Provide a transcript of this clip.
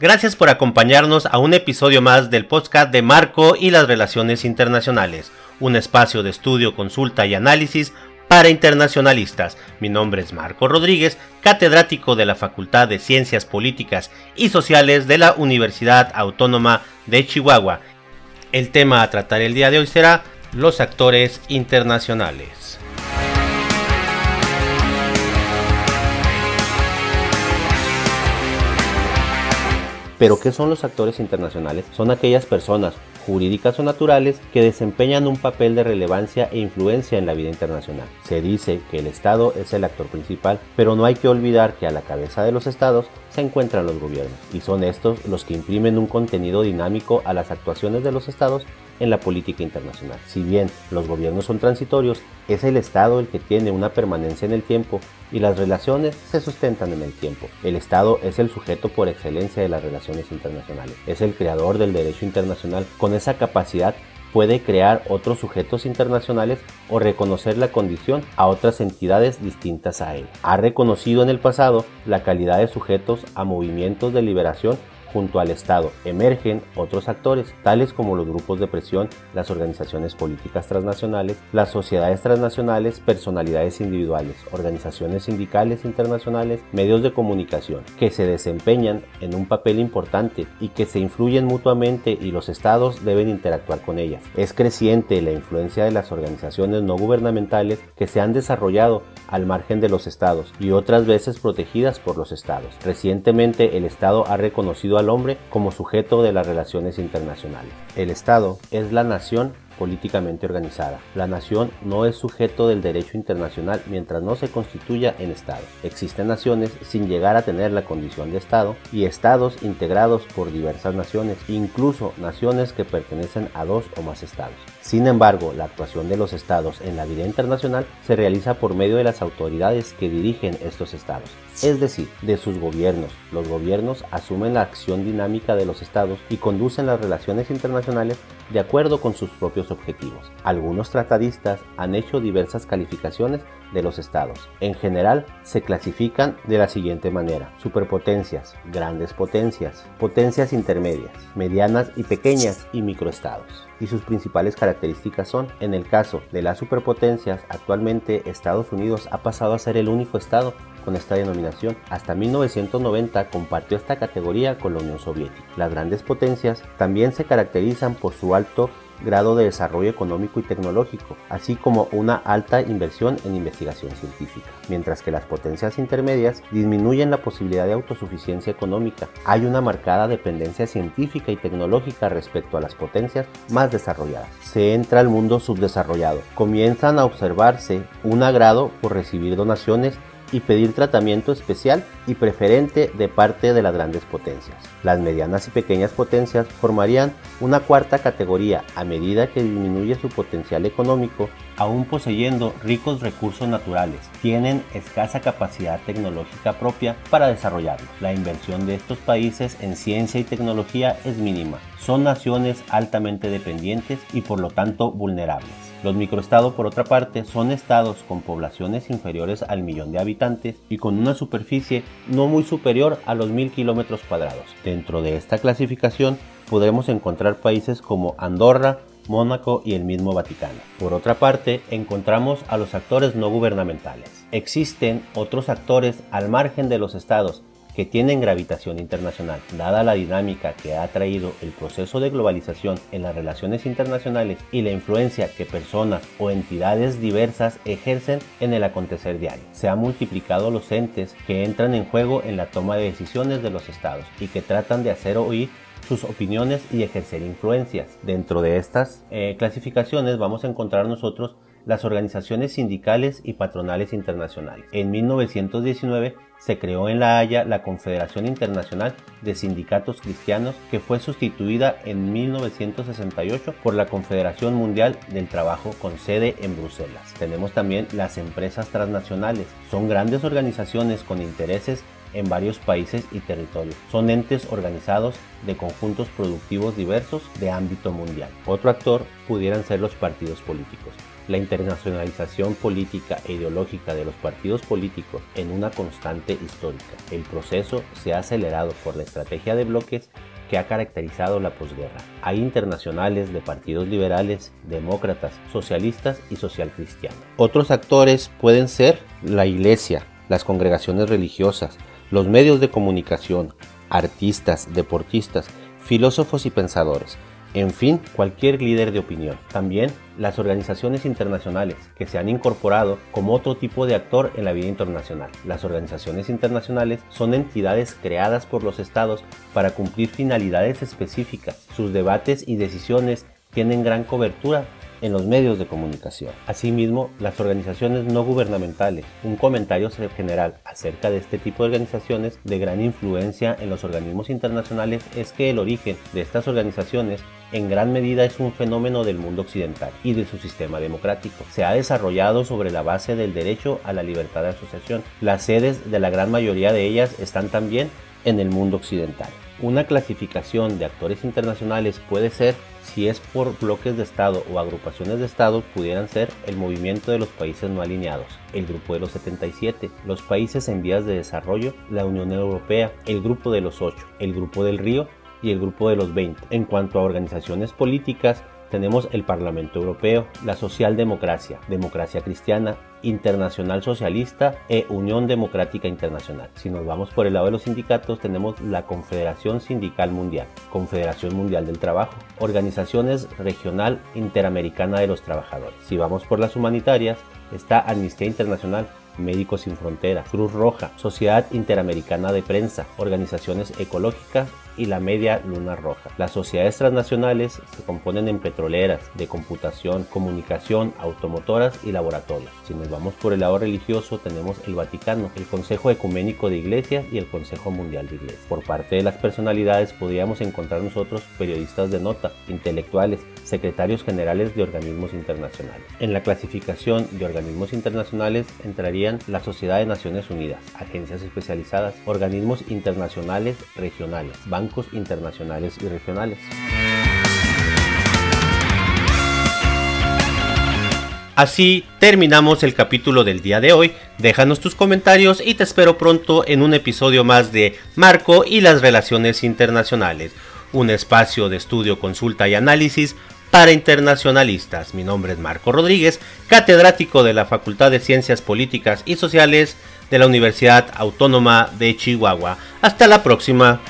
Gracias por acompañarnos a un episodio más del podcast de Marco y las Relaciones Internacionales, un espacio de estudio, consulta y análisis para internacionalistas. Mi nombre es Marco Rodríguez, catedrático de la Facultad de Ciencias Políticas y Sociales de la Universidad Autónoma de Chihuahua. El tema a tratar el día de hoy será los actores internacionales. Pero ¿qué son los actores internacionales? Son aquellas personas jurídicas o naturales que desempeñan un papel de relevancia e influencia en la vida internacional. Se dice que el Estado es el actor principal, pero no hay que olvidar que a la cabeza de los estados se encuentran los gobiernos, y son estos los que imprimen un contenido dinámico a las actuaciones de los estados en la política internacional. Si bien los gobiernos son transitorios, es el Estado el que tiene una permanencia en el tiempo y las relaciones se sustentan en el tiempo. El Estado es el sujeto por excelencia de las relaciones internacionales. Es el creador del derecho internacional. Con esa capacidad puede crear otros sujetos internacionales o reconocer la condición a otras entidades distintas a él. Ha reconocido en el pasado la calidad de sujetos a movimientos de liberación Junto al Estado emergen otros actores, tales como los grupos de presión, las organizaciones políticas transnacionales, las sociedades transnacionales, personalidades individuales, organizaciones sindicales internacionales, medios de comunicación, que se desempeñan en un papel importante y que se influyen mutuamente y los estados deben interactuar con ellas. Es creciente la influencia de las organizaciones no gubernamentales que se han desarrollado al margen de los estados y otras veces protegidas por los estados. Recientemente el Estado ha reconocido al hombre como sujeto de las relaciones internacionales. El Estado es la nación políticamente organizada. La nación no es sujeto del derecho internacional mientras no se constituya en Estado. Existen naciones sin llegar a tener la condición de Estado y estados integrados por diversas naciones, incluso naciones que pertenecen a dos o más estados. Sin embargo, la actuación de los estados en la vida internacional se realiza por medio de las autoridades que dirigen estos estados, es decir, de sus gobiernos. Los gobiernos asumen la acción dinámica de los estados y conducen las relaciones internacionales de acuerdo con sus propios objetivos. Algunos tratadistas han hecho diversas calificaciones de los estados. En general, se clasifican de la siguiente manera. Superpotencias, grandes potencias, potencias intermedias, medianas y pequeñas y microestados. Y sus principales características son, en el caso de las superpotencias, actualmente Estados Unidos ha pasado a ser el único estado con esta denominación. Hasta 1990 compartió esta categoría con la Unión Soviética. Las grandes potencias también se caracterizan por su alto grado de desarrollo económico y tecnológico, así como una alta inversión en investigación científica, mientras que las potencias intermedias disminuyen la posibilidad de autosuficiencia económica. Hay una marcada dependencia científica y tecnológica respecto a las potencias más desarrolladas. Se entra al mundo subdesarrollado. Comienzan a observarse un agrado por recibir donaciones y pedir tratamiento especial y preferente de parte de las grandes potencias. Las medianas y pequeñas potencias formarían una cuarta categoría a medida que disminuye su potencial económico, aún poseyendo ricos recursos naturales, tienen escasa capacidad tecnológica propia para desarrollarlo. La inversión de estos países en ciencia y tecnología es mínima. Son naciones altamente dependientes y por lo tanto vulnerables. Los microestados, por otra parte, son estados con poblaciones inferiores al millón de habitantes y con una superficie no muy superior a los mil kilómetros cuadrados. Dentro de esta clasificación podremos encontrar países como Andorra, Mónaco y el mismo Vaticano. Por otra parte, encontramos a los actores no gubernamentales. Existen otros actores al margen de los estados que tienen gravitación internacional. Dada la dinámica que ha traído el proceso de globalización en las relaciones internacionales y la influencia que personas o entidades diversas ejercen en el acontecer diario, se han multiplicado los entes que entran en juego en la toma de decisiones de los estados y que tratan de hacer oír sus opiniones y ejercer influencias. Dentro de estas eh, clasificaciones vamos a encontrar nosotros las organizaciones sindicales y patronales internacionales. En 1919 se creó en La Haya la Confederación Internacional de Sindicatos Cristianos que fue sustituida en 1968 por la Confederación Mundial del Trabajo con sede en Bruselas. Tenemos también las empresas transnacionales. Son grandes organizaciones con intereses en varios países y territorios. Son entes organizados de conjuntos productivos diversos de ámbito mundial. Otro actor pudieran ser los partidos políticos. La internacionalización política e ideológica de los partidos políticos en una constante histórica. El proceso se ha acelerado por la estrategia de bloques que ha caracterizado la posguerra. Hay internacionales de partidos liberales, demócratas, socialistas y socialcristianos. Otros actores pueden ser la iglesia, las congregaciones religiosas, los medios de comunicación, artistas, deportistas, filósofos y pensadores, en fin, cualquier líder de opinión. También las organizaciones internacionales que se han incorporado como otro tipo de actor en la vida internacional. Las organizaciones internacionales son entidades creadas por los estados para cumplir finalidades específicas. Sus debates y decisiones tienen gran cobertura en los medios de comunicación. Asimismo, las organizaciones no gubernamentales. Un comentario general acerca de este tipo de organizaciones de gran influencia en los organismos internacionales es que el origen de estas organizaciones en gran medida es un fenómeno del mundo occidental y de su sistema democrático. Se ha desarrollado sobre la base del derecho a la libertad de asociación. Las sedes de la gran mayoría de ellas están también en el mundo occidental. Una clasificación de actores internacionales puede ser si es por bloques de Estado o agrupaciones de Estado, pudieran ser el movimiento de los países no alineados, el grupo de los 77, los países en vías de desarrollo, la Unión Europea, el grupo de los 8, el grupo del Río y el grupo de los 20. En cuanto a organizaciones políticas, tenemos el Parlamento Europeo, la Socialdemocracia, Democracia Cristiana, Internacional Socialista e Unión Democrática Internacional. Si nos vamos por el lado de los sindicatos, tenemos la Confederación Sindical Mundial, Confederación Mundial del Trabajo, Organizaciones Regional Interamericana de los Trabajadores. Si vamos por las humanitarias, está Amnistía Internacional, Médicos Sin Fronteras, Cruz Roja, Sociedad Interamericana de Prensa, Organizaciones Ecológicas y la Media Luna Roja. Las sociedades transnacionales se componen en petroleras, de computación, comunicación, automotoras y laboratorios. Si nos vamos por el lado religioso, tenemos el Vaticano, el Consejo Ecuménico de Iglesias y el Consejo Mundial de Iglesias. Por parte de las personalidades podríamos encontrar nosotros periodistas de nota, intelectuales, secretarios generales de organismos internacionales. En la clasificación de organismos internacionales la Sociedad de Naciones Unidas, agencias especializadas, organismos internacionales regionales, bancos internacionales y regionales. Así terminamos el capítulo del día de hoy. Déjanos tus comentarios y te espero pronto en un episodio más de Marco y las relaciones internacionales, un espacio de estudio, consulta y análisis para internacionalistas. Mi nombre es Marco Rodríguez, catedrático de la Facultad de Ciencias Políticas y Sociales de la Universidad Autónoma de Chihuahua. Hasta la próxima.